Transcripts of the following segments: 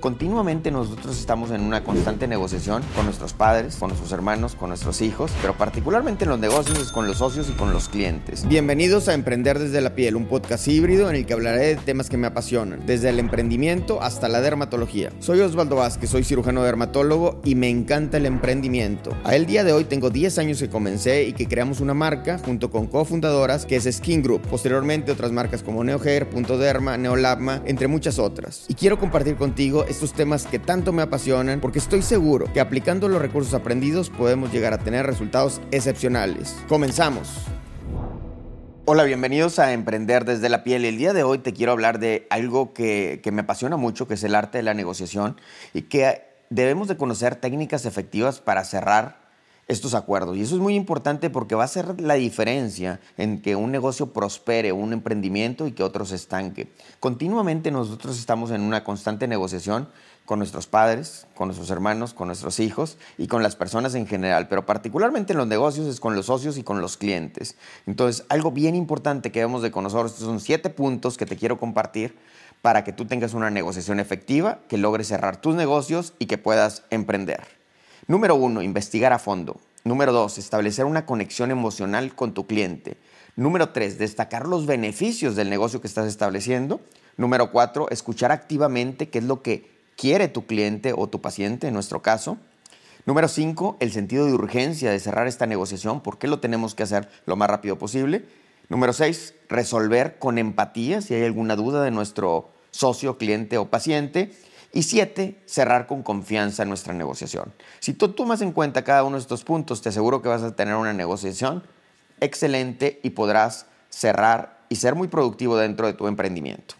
Continuamente nosotros estamos en una constante negociación con nuestros padres, con nuestros hermanos, con nuestros hijos, pero particularmente en los negocios es con los socios y con los clientes. Bienvenidos a Emprender desde la piel, un podcast híbrido en el que hablaré de temas que me apasionan, desde el emprendimiento hasta la dermatología. Soy Osvaldo Vázquez, soy cirujano dermatólogo y me encanta el emprendimiento. A el día de hoy tengo 10 años que comencé y que creamos una marca junto con cofundadoras que es Skin Group. Posteriormente otras marcas como NeoHair, Punto Derma, Neolabma, entre muchas otras. Y quiero compartir contigo estos temas que tanto me apasionan porque estoy seguro que aplicando los recursos aprendidos podemos llegar a tener resultados excepcionales. Comenzamos. Hola, bienvenidos a Emprender desde la piel. El día de hoy te quiero hablar de algo que, que me apasiona mucho, que es el arte de la negociación y que debemos de conocer técnicas efectivas para cerrar estos acuerdos. Y eso es muy importante porque va a ser la diferencia en que un negocio prospere, un emprendimiento y que otro se estanque. Continuamente nosotros estamos en una constante negociación con nuestros padres, con nuestros hermanos, con nuestros hijos y con las personas en general, pero particularmente en los negocios es con los socios y con los clientes. Entonces, algo bien importante que debemos de conocer, estos son siete puntos que te quiero compartir para que tú tengas una negociación efectiva, que logres cerrar tus negocios y que puedas emprender. Número uno, investigar a fondo. Número dos, establecer una conexión emocional con tu cliente. Número tres, destacar los beneficios del negocio que estás estableciendo. Número cuatro, escuchar activamente qué es lo que quiere tu cliente o tu paciente, en nuestro caso. Número cinco, el sentido de urgencia de cerrar esta negociación, por qué lo tenemos que hacer lo más rápido posible. Número seis, resolver con empatía si hay alguna duda de nuestro socio, cliente o paciente. Y siete, cerrar con confianza nuestra negociación. Si tú tomas en cuenta cada uno de estos puntos, te aseguro que vas a tener una negociación excelente y podrás cerrar y ser muy productivo dentro de tu emprendimiento.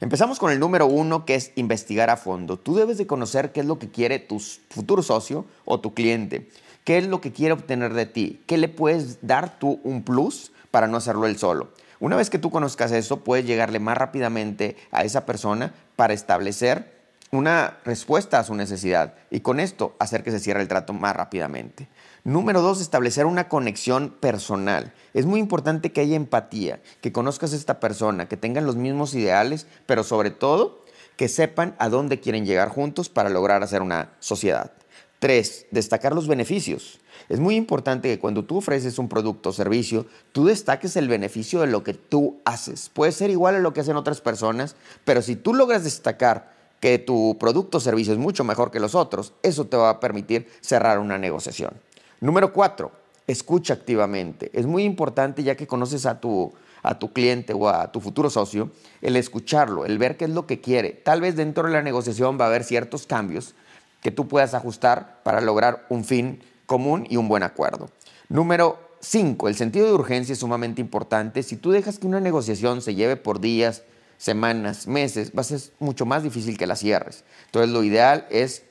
Empezamos con el número uno, que es investigar a fondo. Tú debes de conocer qué es lo que quiere tu futuro socio o tu cliente, qué es lo que quiere obtener de ti, qué le puedes dar tú un plus para no hacerlo él solo. Una vez que tú conozcas eso, puedes llegarle más rápidamente a esa persona para establecer una respuesta a su necesidad y con esto hacer que se cierre el trato más rápidamente. Número dos, establecer una conexión personal. Es muy importante que haya empatía, que conozcas a esta persona, que tengan los mismos ideales, pero sobre todo que sepan a dónde quieren llegar juntos para lograr hacer una sociedad. Tres, destacar los beneficios. Es muy importante que cuando tú ofreces un producto o servicio, tú destaques el beneficio de lo que tú haces. Puede ser igual a lo que hacen otras personas, pero si tú logras destacar que tu producto o servicio es mucho mejor que los otros, eso te va a permitir cerrar una negociación. Número cuatro, escucha activamente. Es muy importante ya que conoces a tu, a tu cliente o a tu futuro socio, el escucharlo, el ver qué es lo que quiere. Tal vez dentro de la negociación va a haber ciertos cambios que tú puedas ajustar para lograr un fin común y un buen acuerdo. Número cinco, el sentido de urgencia es sumamente importante. Si tú dejas que una negociación se lleve por días, semanas, meses, va a ser mucho más difícil que la cierres. Entonces lo ideal es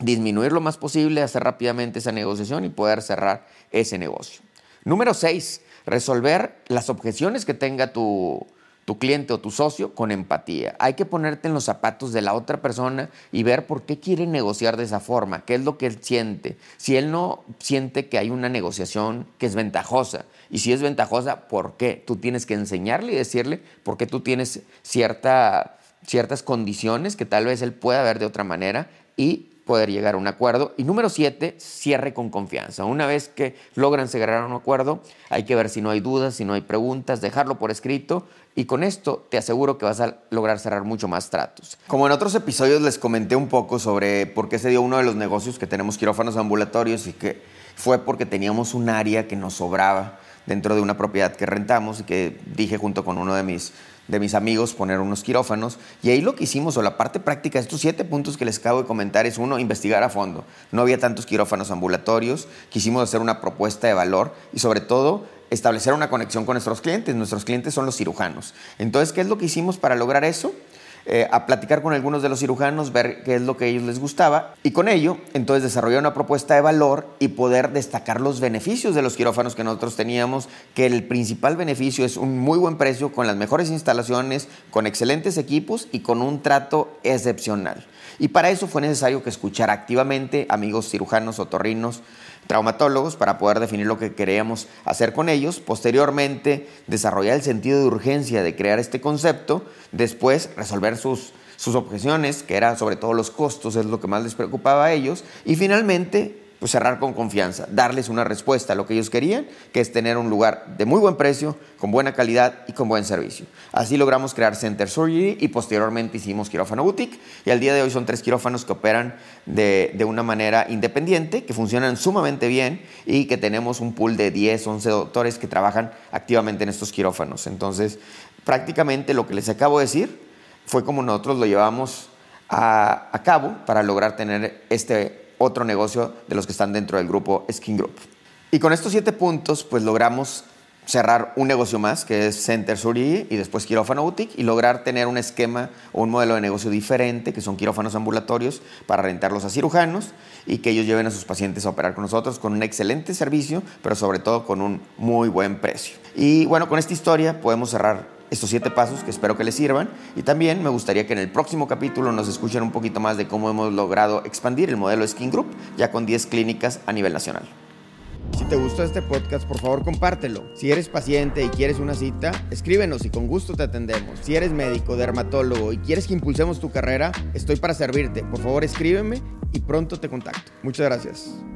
disminuir lo más posible, hacer rápidamente esa negociación y poder cerrar ese negocio. Número seis, resolver las objeciones que tenga tu, tu cliente o tu socio con empatía. Hay que ponerte en los zapatos de la otra persona y ver por qué quiere negociar de esa forma, qué es lo que él siente. Si él no siente que hay una negociación que es ventajosa y si es ventajosa, ¿por qué? Tú tienes que enseñarle y decirle por qué tú tienes cierta, ciertas condiciones que tal vez él pueda ver de otra manera y poder llegar a un acuerdo. Y número siete, cierre con confianza. Una vez que logran cerrar un acuerdo, hay que ver si no hay dudas, si no hay preguntas, dejarlo por escrito y con esto te aseguro que vas a lograr cerrar mucho más tratos. Como en otros episodios les comenté un poco sobre por qué se dio uno de los negocios que tenemos quirófanos ambulatorios y que fue porque teníamos un área que nos sobraba dentro de una propiedad que rentamos y que dije junto con uno de mis de mis amigos poner unos quirófanos. Y ahí lo que hicimos, o la parte práctica, estos siete puntos que les acabo de comentar, es uno, investigar a fondo. No había tantos quirófanos ambulatorios, quisimos hacer una propuesta de valor y sobre todo establecer una conexión con nuestros clientes. Nuestros clientes son los cirujanos. Entonces, ¿qué es lo que hicimos para lograr eso? Eh, a platicar con algunos de los cirujanos, ver qué es lo que a ellos les gustaba y con ello entonces desarrollar una propuesta de valor y poder destacar los beneficios de los quirófanos que nosotros teníamos, que el principal beneficio es un muy buen precio con las mejores instalaciones, con excelentes equipos y con un trato excepcional. Y para eso fue necesario que escuchar activamente amigos cirujanos, otorrinos, traumatólogos para poder definir lo que queríamos hacer con ellos, posteriormente desarrollar el sentido de urgencia de crear este concepto, después resolver sus, sus objeciones, que era sobre todo los costos, es lo que más les preocupaba a ellos, y finalmente pues cerrar con confianza, darles una respuesta a lo que ellos querían, que es tener un lugar de muy buen precio, con buena calidad y con buen servicio. Así logramos crear Center Surgery y posteriormente hicimos Quirófano Boutique y al día de hoy son tres quirófanos que operan de, de una manera independiente, que funcionan sumamente bien y que tenemos un pool de 10, 11 doctores que trabajan activamente en estos quirófanos. Entonces, prácticamente lo que les acabo de decir fue como nosotros lo llevamos a, a cabo para lograr tener este otro negocio de los que están dentro del grupo Skin Group. Y con estos siete puntos, pues logramos cerrar un negocio más, que es Center Suri y después Quirófano Boutique, y lograr tener un esquema o un modelo de negocio diferente, que son quirófanos ambulatorios, para rentarlos a cirujanos y que ellos lleven a sus pacientes a operar con nosotros con un excelente servicio, pero sobre todo con un muy buen precio. Y bueno, con esta historia podemos cerrar estos siete pasos que espero que les sirvan y también me gustaría que en el próximo capítulo nos escuchen un poquito más de cómo hemos logrado expandir el modelo Skin Group ya con 10 clínicas a nivel nacional. Si te gustó este podcast, por favor compártelo. Si eres paciente y quieres una cita, escríbenos y con gusto te atendemos. Si eres médico, dermatólogo y quieres que impulsemos tu carrera, estoy para servirte. Por favor escríbeme y pronto te contacto. Muchas gracias.